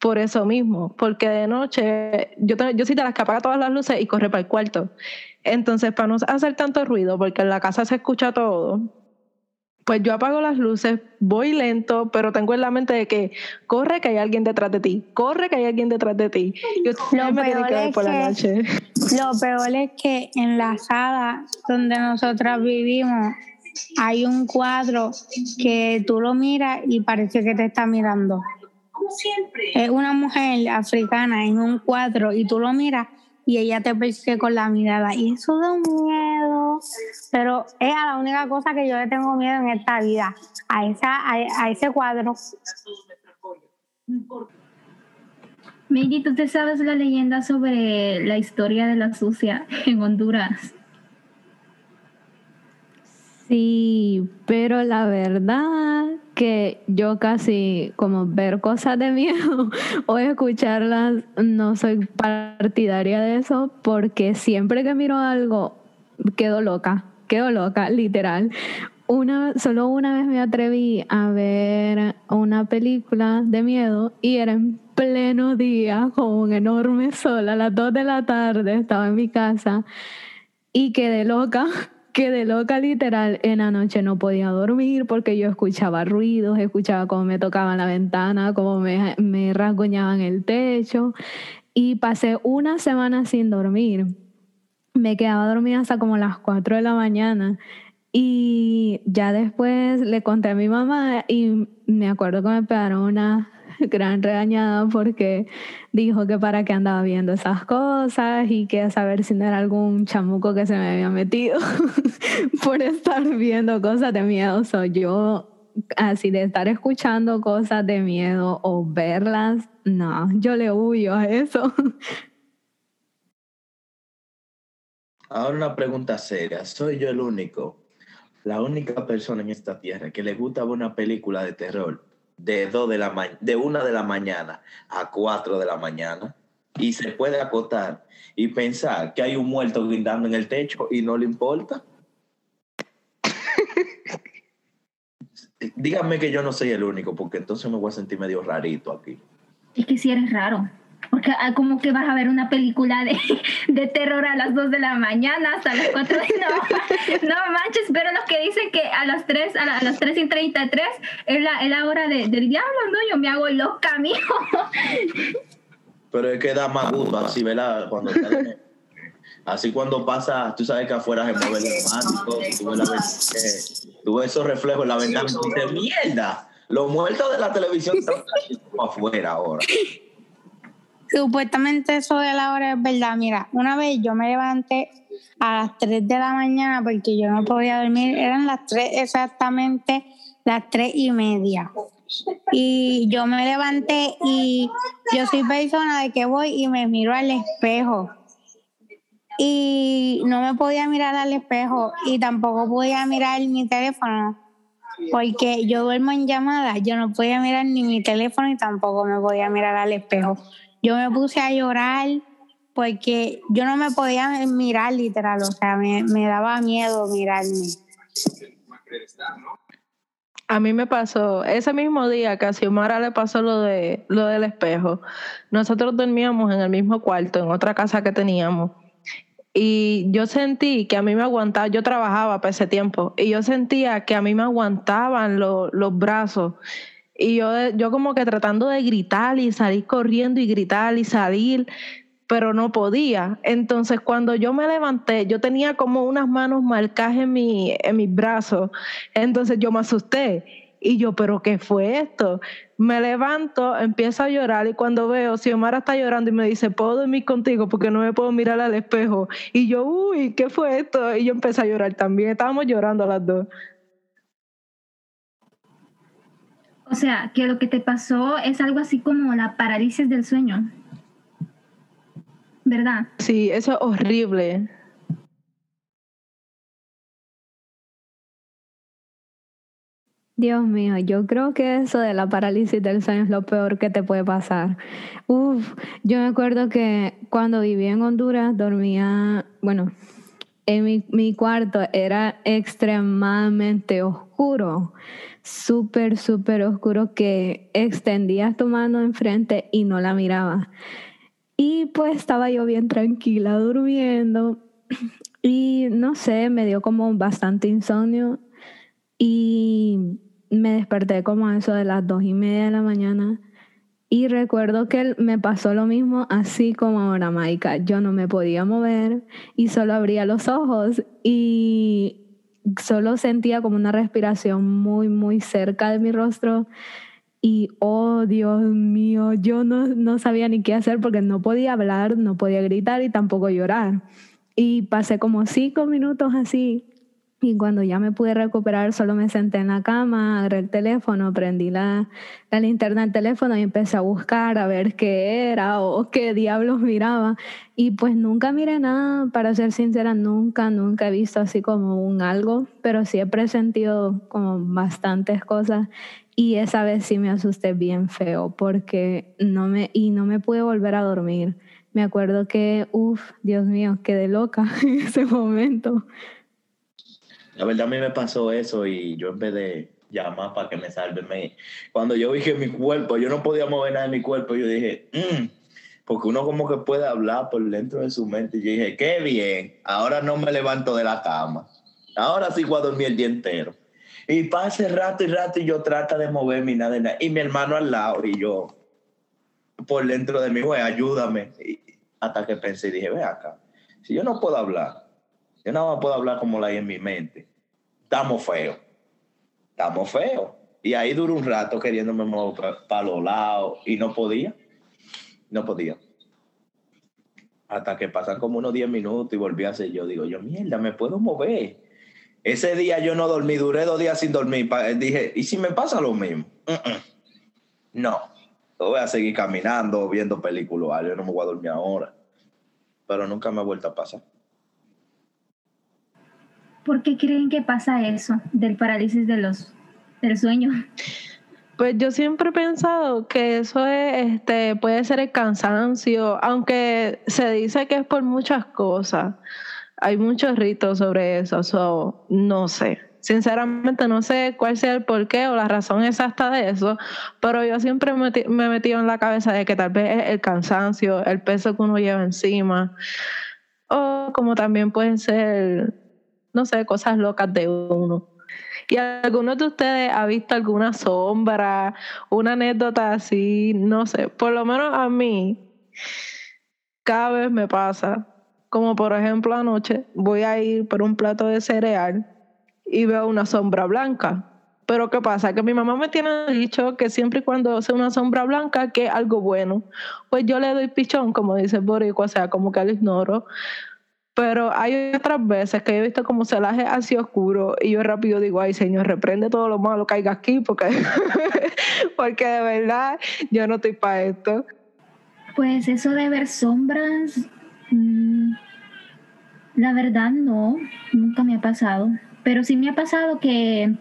por eso mismo, porque de noche yo, yo sí te las que apaga todas las luces y corre para el cuarto. Entonces, para no hacer tanto ruido, porque en la casa se escucha todo, pues yo apago las luces, voy lento, pero tengo en la mente de que corre que hay alguien detrás de ti, corre que hay alguien detrás de ti. Yo lo, me peor que es por la noche. lo peor es que en la sala donde nosotras vivimos hay un cuadro que tú lo miras y parece que te está mirando. Es una mujer africana en un cuadro y tú lo miras y ella te persigue con la mirada. Y eso da miedo. Pero es a la única cosa que yo le tengo miedo en esta vida, a, esa, a, a ese cuadro. Meiji, ¿tú te sabes la leyenda sobre la historia de la sucia en Honduras? Sí, pero la verdad que yo casi como ver cosas de miedo o escucharlas no soy partidaria de eso porque siempre que miro algo quedo loca, quedo loca, literal. Una, solo una vez me atreví a ver una película de miedo y era en pleno día con un enorme sol a las 2 de la tarde, estaba en mi casa y quedé loca quedé loca literal. En la noche no podía dormir porque yo escuchaba ruidos, escuchaba cómo me tocaban la ventana, cómo me, me rasguñaban el techo. Y pasé una semana sin dormir. Me quedaba dormida hasta como las 4 de la mañana. Y ya después le conté a mi mamá y me acuerdo que me pegaron una gran regañada porque dijo que para qué andaba viendo esas cosas y que a saber si no era algún chamuco que se me había metido por estar viendo cosas de miedo. Soy yo así de estar escuchando cosas de miedo o verlas, no, yo le huyo a eso. Ahora una pregunta seria. ¿Soy yo el único, la única persona en esta tierra que le gusta ver una película de terror de, dos de, la de una de la mañana a cuatro de la mañana y se puede acotar y pensar que hay un muerto gritando en el techo y no le importa? Díganme que yo no soy el único, porque entonces me voy a sentir medio rarito aquí. Es que si eres raro. Porque ah, como que vas a ver una película de, de terror a las 2 de la mañana hasta las 4 de no, no manches, pero los que dicen que a las 3, a, la- a las 3 y 33 es la, es la hora de- del diablo, no, yo me hago loca, mijo. Pero es que da más gusto así, ¿verdad? Cuando así cuando pasa, tú sabes que afuera se mueve el neumático, tú ves, eh, tú ves esos reflejos en la ventana y dices, mierda, los muertos de la televisión están afuera ahora. Supuestamente eso de la hora es verdad. Mira, una vez yo me levanté a las 3 de la mañana porque yo no podía dormir. Eran las 3 exactamente, las 3 y media. Y yo me levanté y yo soy persona de que voy y me miro al espejo. Y no me podía mirar al espejo y tampoco podía mirar mi teléfono porque yo duermo en llamada. Yo no podía mirar ni mi teléfono y tampoco me podía mirar al espejo. Yo me puse a llorar porque yo no me podía mirar literal, o sea, me, me daba miedo mirarme. A mí me pasó, ese mismo día que a Xiomara le pasó lo, de, lo del espejo, nosotros dormíamos en el mismo cuarto, en otra casa que teníamos. y yo sentí que a mí me aguantaba, yo trabajaba para ese tiempo, y yo sentía que a mí me aguantaban los brazos. Y yo, yo como que tratando de gritar y salir corriendo y gritar y salir, pero no podía. Entonces cuando yo me levanté, yo tenía como unas manos marcadas en, mi, en mis brazos. Entonces yo me asusté y yo, ¿pero qué fue esto? Me levanto, empiezo a llorar y cuando veo, Xiomara está llorando y me dice, ¿puedo dormir contigo? Porque no me puedo mirar al espejo. Y yo, uy, ¿qué fue esto? Y yo empecé a llorar también. Estábamos llorando las dos. O sea, que lo que te pasó es algo así como la parálisis del sueño. ¿Verdad? Sí, eso es horrible. Dios mío, yo creo que eso de la parálisis del sueño es lo peor que te puede pasar. Uf, yo me acuerdo que cuando vivía en Honduras dormía, bueno, en mi, cuarto era extremadamente oscuro, súper, súper oscuro que extendías tu mano enfrente y no la miraba. Y pues estaba yo bien tranquila durmiendo y no sé, me dio como bastante insomnio y me desperté como a eso de las dos y media de la mañana y recuerdo que me pasó lo mismo así como ahora, Maika. Yo no me podía mover y solo abría los ojos y solo sentía como una respiración muy, muy cerca de mi rostro. Y, oh Dios mío, yo no, no sabía ni qué hacer porque no podía hablar, no podía gritar y tampoco llorar. Y pasé como cinco minutos así y cuando ya me pude recuperar, solo me senté en la cama, agarré el teléfono, prendí la, la, linterna del teléfono y empecé a buscar a ver qué era o qué diablos miraba. Y pues nunca miré nada, para ser sincera, nunca, nunca he visto así como un algo, pero sí he presentido como bastantes cosas. Y esa vez sí me asusté bien feo porque no me, y no me pude volver a dormir. Me acuerdo que, uff, Dios mío, quedé loca en ese momento. La verdad a mí me pasó eso y yo en vez de llamar para que me salve, me... cuando yo vi que mi cuerpo, yo no podía mover nada en mi cuerpo, yo dije, mm", porque uno como que puede hablar por dentro de su mente. Y yo dije, qué bien, ahora no me levanto de la cama. Ahora sí voy a dormir el día entero. Y pase rato y rato y yo trato de moverme y nada de nada. Y mi hermano al lado y yo por dentro de mí, güey, ayúdame. hasta que pensé y dije, ve acá, si yo no puedo hablar, yo más puedo hablar como la hay en mi mente estamos feos. Estamos feos. Y ahí duró un rato queriéndome mover para los lados y no podía. No podía. Hasta que pasan como unos 10 minutos y volví a hacer yo. Digo, yo, mierda, me puedo mover. Ese día yo no dormí, duré dos días sin dormir. Dije, ¿y si me pasa lo mismo? No. voy a seguir caminando, viendo películas. Yo no me voy a dormir ahora. Pero nunca me ha vuelto a pasar. ¿Por qué creen que pasa eso del parálisis de los, del sueño? Pues yo siempre he pensado que eso es, este, puede ser el cansancio, aunque se dice que es por muchas cosas. Hay muchos ritos sobre eso, no sé. Sinceramente no sé cuál sea el porqué o la razón exacta de eso, pero yo siempre me he metido en la cabeza de que tal vez es el cansancio, el peso que uno lleva encima, o como también puede ser no sé, cosas locas de uno. ¿Y alguno de ustedes ha visto alguna sombra, una anécdota así? No sé, por lo menos a mí, cada vez me pasa. Como por ejemplo anoche, voy a ir por un plato de cereal y veo una sombra blanca. Pero ¿qué pasa? Que mi mamá me tiene dicho que siempre y cuando sea una sombra blanca, que es algo bueno. Pues yo le doy pichón, como dice Borico, o sea, como que lo ignoro. Pero hay otras veces que he visto como celaje así oscuro y yo rápido digo, ay Señor, reprende todo lo malo que haya aquí porque, porque de verdad yo no estoy para esto. Pues eso de ver sombras, mm, la verdad no, nunca me ha pasado. Pero sí me ha pasado que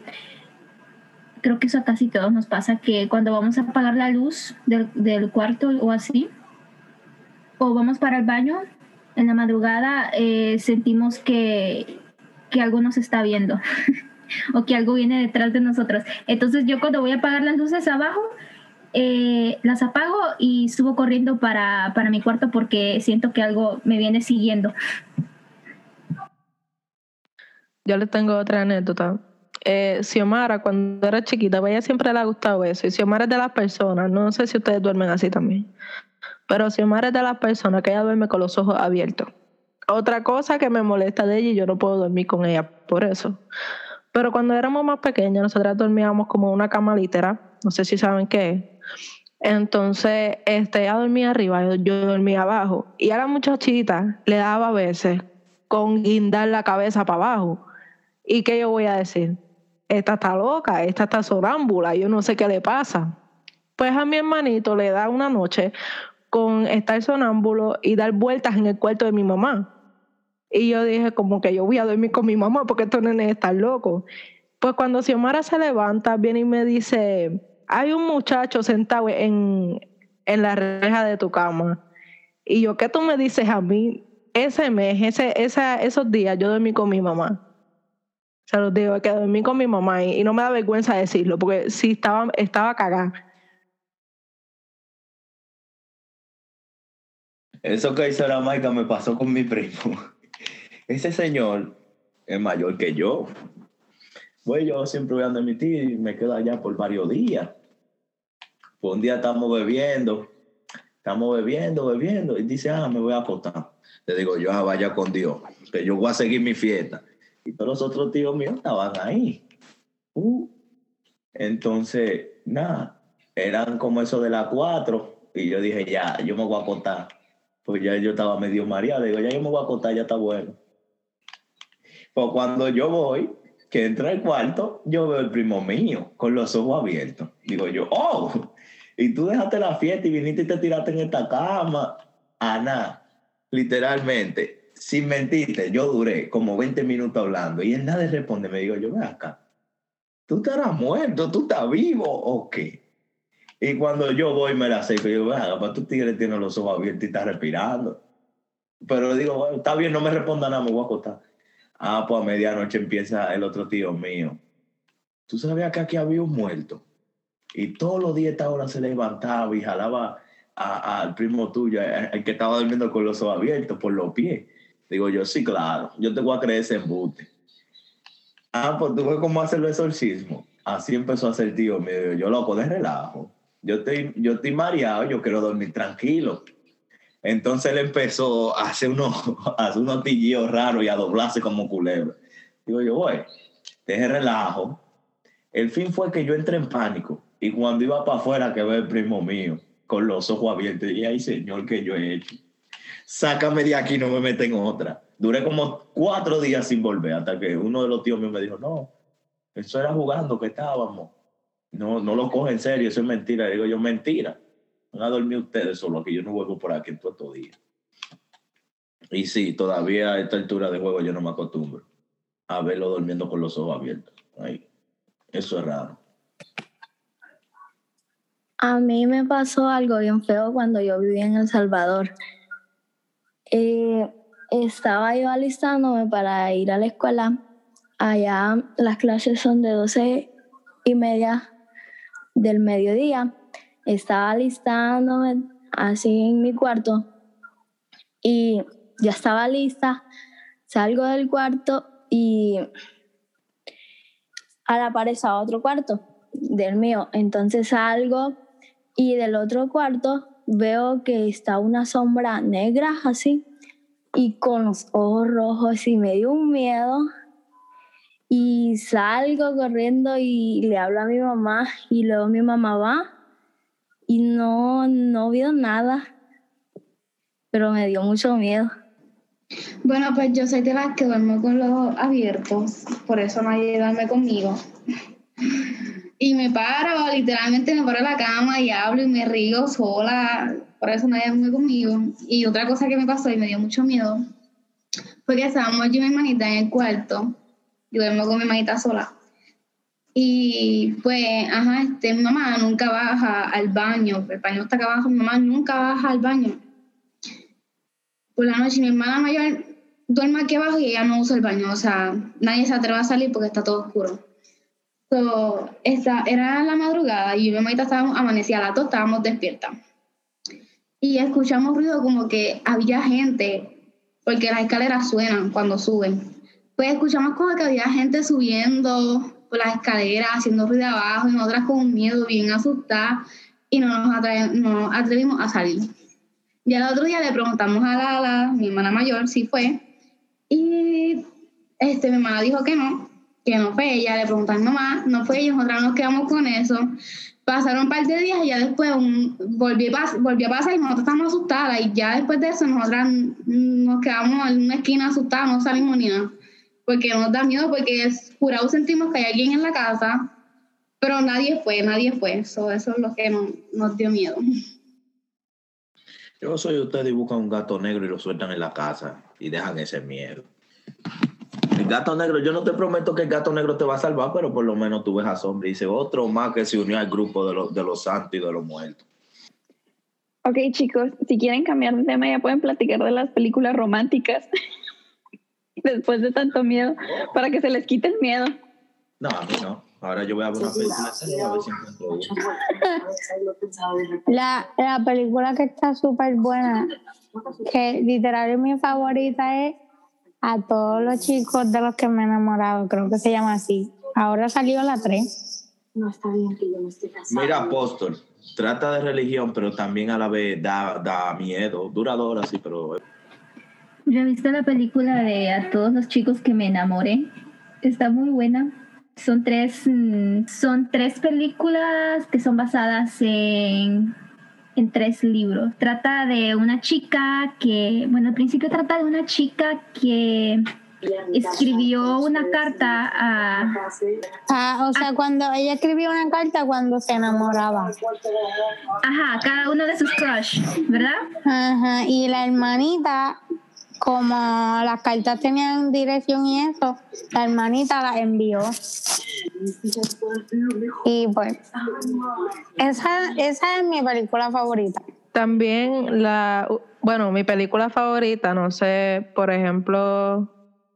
creo que eso a casi todos nos pasa, que cuando vamos a apagar la luz del, del cuarto o así, o vamos para el baño, en la madrugada eh, sentimos que, que algo nos está viendo o que algo viene detrás de nosotros. Entonces yo cuando voy a apagar las luces abajo, eh, las apago y subo corriendo para, para mi cuarto porque siento que algo me viene siguiendo. yo les tengo otra anécdota. Eh, Xiomara, cuando era chiquita, a ella siempre le ha gustado eso. Y Xiomara es de las personas, no sé si ustedes duermen así también, pero Xiomara es de las personas que ella duerme con los ojos abiertos. Otra cosa que me molesta de ella y yo no puedo dormir con ella por eso. Pero cuando éramos más pequeñas, nosotras dormíamos como una cama litera, no sé si saben qué es. Entonces, este, ella dormía arriba, yo, yo dormía abajo. Y a la muchachita le daba a veces con guindar la cabeza para abajo. ¿Y qué yo voy a decir? Esta está loca, esta está sonámbula, yo no sé qué le pasa. Pues a mi hermanito le da una noche con estar sonámbulo y dar vueltas en el cuarto de mi mamá. Y yo dije como que yo voy a dormir con mi mamá porque estos nenes están locos. Pues cuando Xiomara se levanta, viene y me dice, hay un muchacho sentado en, en la reja de tu cama. Y yo, ¿qué tú me dices a mí? Ese mes, ese, esa, esos días, yo dormí con mi mamá. Se los digo, que dormí con mi mamá y, no me da vergüenza decirlo, porque sí estaba, estaba cagada. Eso que hizo la Maica me pasó con mi primo. Ese señor es mayor que yo. Pues yo siempre voy a mi tío y me quedo allá por varios días. Pues un día estamos bebiendo, estamos bebiendo, bebiendo, y dice, ah, me voy a acostar. Le digo, yo ah, vaya con Dios, que yo voy a seguir mi fiesta. Y todos los otros tíos míos estaban ahí. Uh. Entonces, nada, eran como eso de las cuatro, y yo dije, ya, yo me voy a acostar. Pues ya yo estaba medio mareado, digo, ya yo me voy a acostar, ya está bueno. Pues cuando yo voy, que entra al cuarto, yo veo el primo mío con los ojos abiertos. Digo yo, oh, y tú dejaste la fiesta y viniste y te tiraste en esta cama. Ana, literalmente, sin mentirte, yo duré como 20 minutos hablando y él nadie responde. Me digo yo, ve acá, tú estarás muerto, tú estás vivo o qué. Y cuando yo voy me la acerco, yo, venga, para tú tigres tienes los ojos abiertos y estás respirando. Pero digo, bueno, está bien, no me responda nada, me voy a acostar. Ah, pues a medianoche empieza el otro tío mío. Tú sabías que aquí había un muerto. Y todos los días esta hora se levantaba y jalaba al primo tuyo, el que estaba durmiendo con los ojos abiertos por los pies. Digo yo, sí, claro, yo te voy a creer ese embute. Ah, pues tú ves cómo hacer el exorcismo. Así empezó a hacer tío mío. Yo loco de relajo. Yo estoy, yo estoy mareado, yo quiero dormir tranquilo. Entonces él empezó a hacer unos, a hacer unos raros y a doblarse como culebra. Digo yo, güey, deje relajo. El fin fue que yo entré en pánico. Y cuando iba para afuera que ve el primo mío, con los ojos abiertos, y ay, señor, ¿qué yo he hecho? Sácame de aquí, no me meten en otra. Duré como cuatro días sin volver, hasta que uno de los tíos míos me dijo, no, eso era jugando que estábamos. No, no lo coge en serio, eso es mentira. Le digo yo, mentira. Van a dormir ustedes solo, que yo no vuelvo por aquí en todo estos días. Y sí, todavía a esta altura de juego yo no me acostumbro a verlo durmiendo con los ojos abiertos. Ay, eso es raro. A mí me pasó algo bien feo cuando yo vivía en El Salvador. Eh, estaba yo alistándome para ir a la escuela. Allá las clases son de 12 y media del mediodía. Estaba alistándome así en mi cuarto y ya estaba lista. Salgo del cuarto y a la otro cuarto del mío. Entonces salgo y del otro cuarto veo que está una sombra negra así y con los ojos rojos y me dio un miedo y salgo corriendo y le hablo a mi mamá y luego mi mamá va y no, no vio nada, pero me dio mucho miedo. Bueno, pues yo soy de las que duermo con los ojos abiertos, por eso nadie duerme conmigo. Y me paro, literalmente me paro en la cama y hablo y me río sola. Por eso nadie duerme conmigo. Y otra cosa que me pasó y me dio mucho miedo fue que estábamos yo y mi hermanita en el cuarto. Duermo con mi hermanita sola. Y pues, ajá, este, mi mamá nunca baja al baño. El baño está acá abajo, mi mamá nunca baja al baño. Por la noche, mi hermana mayor duerme aquí abajo y ella no usa el baño. O sea, nadie se atreve a salir porque está todo oscuro. So, esta, era la madrugada y mi mamá estábamos amanecida, las dos estábamos despiertas. Y escuchamos ruido como que había gente, porque las escaleras suenan cuando suben. Pues escuchamos como que había gente subiendo por las escaleras, haciendo ruido abajo, y nosotras con miedo, bien asustadas, y no nos, atre- no nos atrevimos a salir. Ya el otro día le preguntamos a Lala, mi hermana mayor, si fue, y este, mi hermana dijo que no, que no fue ella, le preguntamos mamá, no fue ella, nosotras nos quedamos con eso. Pasaron un par de días y ya después un, volvió, volvió a pasar y nosotros estábamos asustadas, y ya después de eso nosotras nos quedamos en una esquina asustadas, no salimos ni nada porque nos da miedo, porque es, jurado sentimos que hay alguien en la casa, pero nadie fue, nadie fue. So, eso es lo que nos, nos dio miedo. Yo soy usted y buscan un gato negro y lo sueltan en la casa y dejan ese miedo. El gato negro, yo no te prometo que el gato negro te va a salvar, pero por lo menos tú ves a sombra y dice otro más que se unió al grupo de, los de los santos y de los muertos. Ok, chicos, si quieren cambiar de tema, ya pueden platicar de las películas románticas. Después de tanto miedo, para que se les quite el miedo. No, a mí no. Ahora yo voy a ver una película seria, a ver si encuentro una. La, la película que está súper buena, que literal es mi favorita, es A todos los chicos de los que me he enamorado, creo que se llama así. Ahora salió la 3. Mira, apóstol, trata de religión, pero también a la vez da, da miedo. Dura dos horas, sí, pero Yo he visto la película de A todos los chicos que me enamoré. Está muy buena. Son tres, mm, son tres películas que son basadas en, en tres libros. Trata de una chica que, bueno, al principio trata de una chica que escribió una carta a, Ah, o sea, cuando ella escribió una carta cuando se enamoraba. ajá, cada uno de sus crush, ¿verdad? Ajá, y la hermanita, como las cartas tenían dirección y eso, la hermanita las envió. Y pues, esa, esa es mi película favorita. También la, bueno, mi película favorita, no sé, por ejemplo,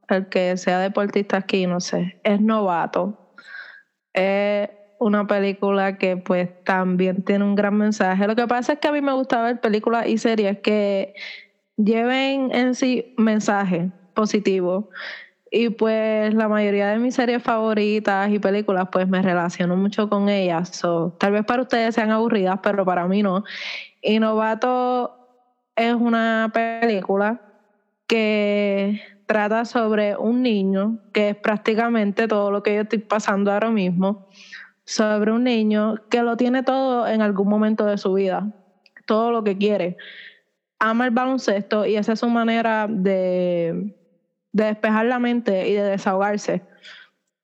el que sea deportista aquí, no sé, es Novato. Es una película que pues también tiene un gran mensaje. Lo que pasa es que a mí me gusta ver películas y series que lleven en sí mensaje positivo. Y pues la mayoría de mis series favoritas y películas pues me relaciono mucho con ellas. So, tal vez para ustedes sean aburridas, pero para mí no. Y Novato es una película que trata sobre un niño, que es prácticamente todo lo que yo estoy pasando ahora mismo, sobre un niño que lo tiene todo en algún momento de su vida, todo lo que quiere. Ama el baloncesto y esa es su manera de, de despejar la mente y de desahogarse,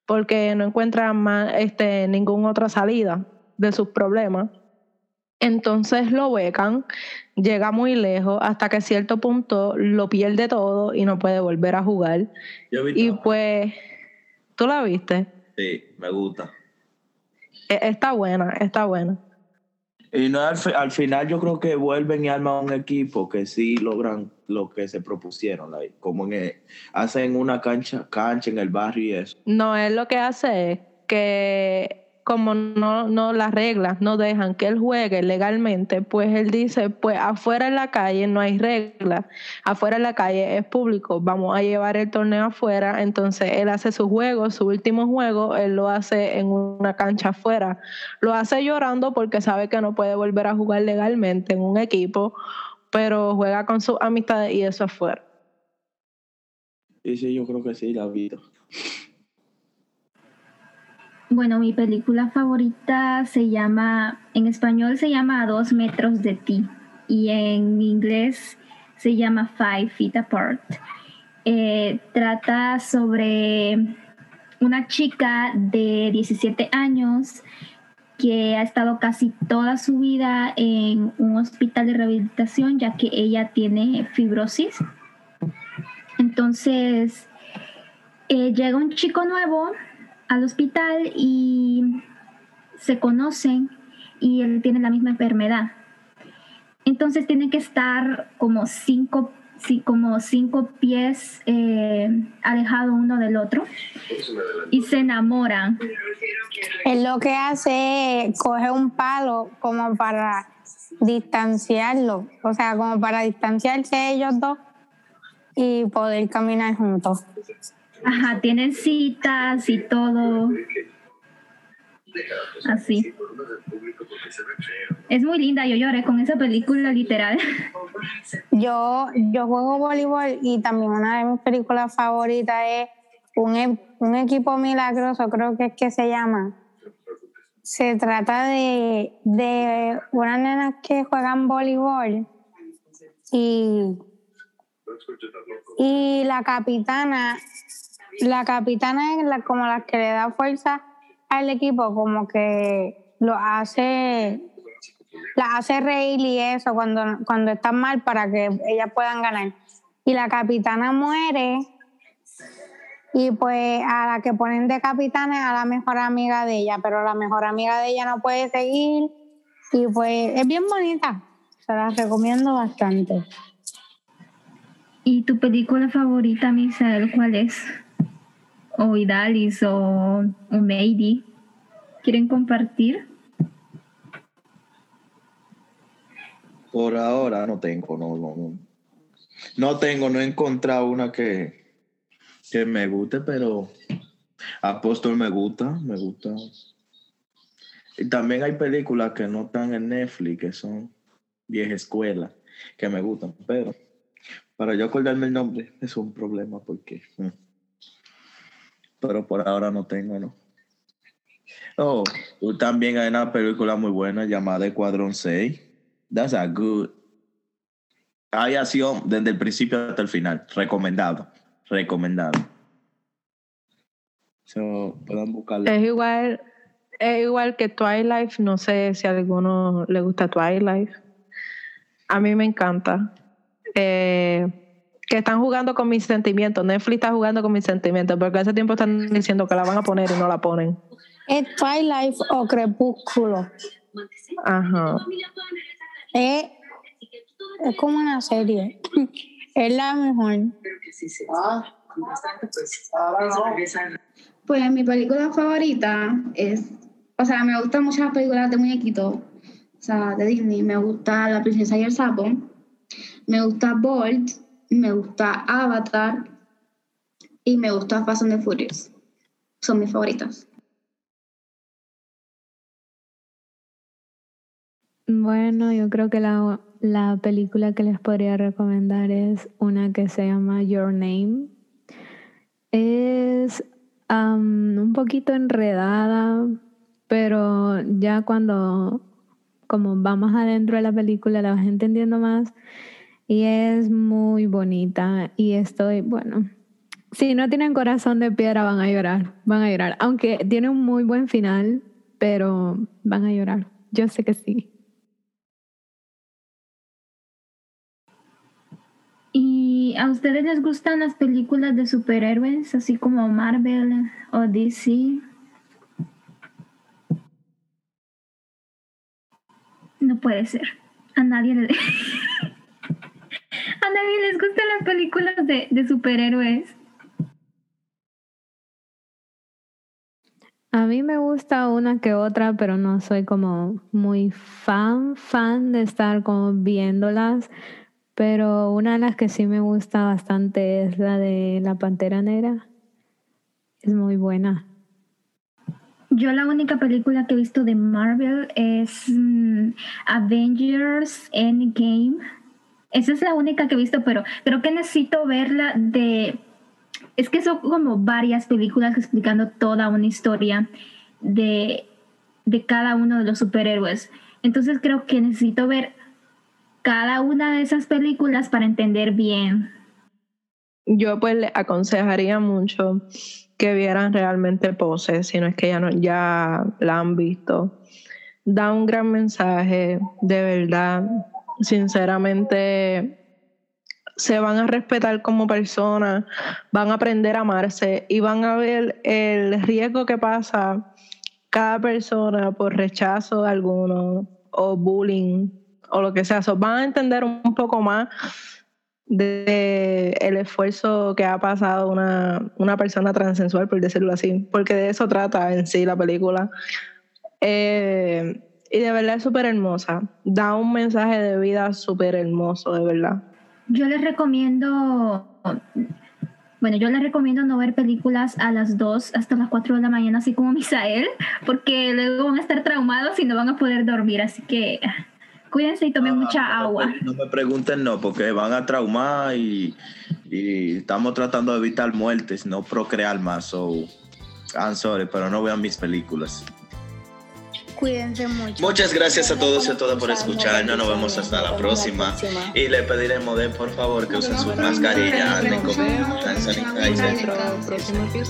porque no encuentra más, este, ninguna otra salida de sus problemas. Entonces lo becan, llega muy lejos hasta que a cierto punto lo pierde todo y no puede volver a jugar. yo vi Y pues, ¿tú la viste? Sí, me gusta. E- Está buena, está buena. Y no, al, al final yo creo que vuelven y arman un equipo que sí logran lo que se propusieron, como en el- hacen una cancha, cancha en el barrio y eso. No, él lo que hace es que como no, no las reglas no dejan que él juegue legalmente, pues él dice, pues afuera en la calle no hay reglas, afuera en la calle es público, vamos a llevar el torneo afuera, entonces él hace su juego, su último juego, él lo hace en una cancha afuera, lo hace llorando porque sabe que no puede volver a jugar legalmente en un equipo, pero juega con sus amistades y eso afuera. Y sí, yo creo que sí, la vida. Bueno, mi película favorita se llama, en español se llama A dos metros de ti y en inglés se llama Five Feet Apart. Eh, trata sobre una chica de 17 años que ha estado casi toda su vida en un hospital de rehabilitación ya que ella tiene fibrosis. Entonces, eh, llega un chico nuevo al hospital y se conocen y él tiene la misma enfermedad. Entonces tiene que estar como cinco, como cinco pies eh, alejado uno del otro y se enamoran. Él lo que hace es coge un palo como para distanciarlo, o sea, como para distanciarse ellos dos y poder caminar juntos. Ajá, tienen citas y todo. Así. Es muy linda, yo lloré con esa película literal. Yo, yo juego voleibol y también una de mis películas favoritas es un, e- un equipo milagroso, creo que es que se llama. Se trata de, de unas nenas que juegan voleibol y, y la capitana, la capitana es la, como la que le da fuerza al equipo, como que lo hace, la hace reír y eso cuando, cuando están mal para que ellas puedan ganar. Y la capitana muere y pues a la que ponen de capitana es a la mejor amiga de ella, pero la mejor amiga de ella no puede seguir y pues es bien bonita, se la recomiendo bastante. ¿Y tu película favorita, Misael, cuál es? O Idalis o, Maybe. ¿Quieren compartir? Por ahora no tengo, no, no, no. No tengo, no he encontrado una que, que me guste, pero Apóstol me gusta, me gusta. Y también hay películas que no están en Netflix, que son vieja escuela, que me gustan, pero para yo acordarme el nombre es un problema porque... mm. Pero por ahora no tengo, ¿no? Oh, también hay una película muy buena llamada Escuadrón 6. That's a good. Hay acción desde el principio hasta el final. Recomendado. Recomendado. Es igual, es igual que Twilight. No sé si a alguno le gusta Twilight. A mí me encanta. Eh, que están jugando con mis sentimientos. Netflix está jugando con mis sentimientos, porque hace tiempo están diciendo que la van a poner y no la ponen. ¿Es Twilight o Crepúsculo? Ajá. Es, es como una serie. Es la mejor. Pues mi película favorita es, o sea, me gustan mucho las películas de muñequitos, o sea, de Disney. Me gusta La princesa y el sapo, me gusta Bolt, me gusta Avatar y me gusta Fast and the Furious. Son mis favoritas. Bueno, yo creo que la, la película que les podría recomendar es una que se llama Your Name. Es am, un poquito enredada, pero ya cuando como va más adentro de la película la vas entendiendo más y es muy bonita y estoy, bueno, si no tienen corazón de piedra van a llorar, van a llorar, aunque tiene un muy buen final, pero van a llorar, yo sé que sí. ¿Y a ustedes les gustan las películas de superhéroes, así como Marvel o DC? No puede ser. A nadie le... A nadie les gustan las películas de, de superhéroes. A mí me gusta una que otra, pero no soy como muy fan, fan de estar como viéndolas. Pero una de las que sí me gusta bastante es la de La Pantera Negra. Es muy buena. Yo la única película que he visto de Marvel es mm, Avengers Endgame. Esa es la única que he visto, pero creo que necesito verla de... Es que son como varias películas explicando toda una historia de, de cada uno de los superhéroes. Entonces creo que necesito ver cada una de esas películas para entender bien. Yo pues le aconsejaría mucho que vieran realmente Pose, si no es que ya, no, ya la han visto. Da un gran mensaje, de verdad. Sinceramente, se van a respetar como personas, van a aprender a amarse y van a ver el riesgo que pasa cada persona por rechazo de alguno o bullying o lo que sea. So, van a entender un poco más de el esfuerzo que ha pasado una, una persona transensual, por decirlo así, porque de eso trata en sí la película. Eh, y de verdad es súper hermosa. Da un mensaje de vida súper hermoso, de verdad. Yo les recomiendo Bueno, yo les recomiendo no ver películas a las 2 hasta las 4 de la mañana, así como Misael, porque luego van a estar traumados y no van a poder dormir. Así que cuídense y tomen Ah, mucha no agua. No me pregunten no, porque van a traumar y, y estamos tratando de evitar muertes, no procrear más. So, I'm sorry, pero no vean mis películas. Cuídense mucho. Muchas gracias a todos y a todas por escucharnos. Nos vemos hasta la próxima. Y le pediremos de por favor que usen sus mascarillas, anden con hand sanitizer.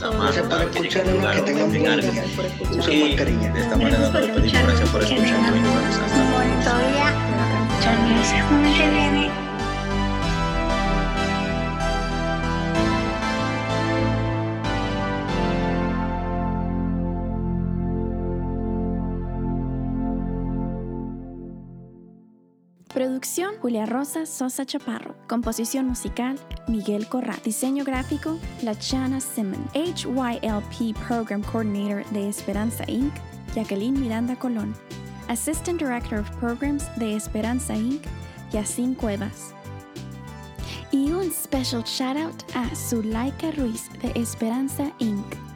La mano, tienen que cuidarlo, que tengan Y de esta manera nos despedimos. Gracias por escucharnos y nos vemos hasta la próxima. Producción Julia Rosa Sosa Chaparro. Composición musical Miguel Corral. Diseño gráfico Lachana Simon. HYLP Program Coordinator de Esperanza Inc. Jacqueline Miranda Colón. Assistant Director of Programs de Esperanza Inc. Yacine Cuevas. Y un special shout out a Zulaika Ruiz de Esperanza Inc.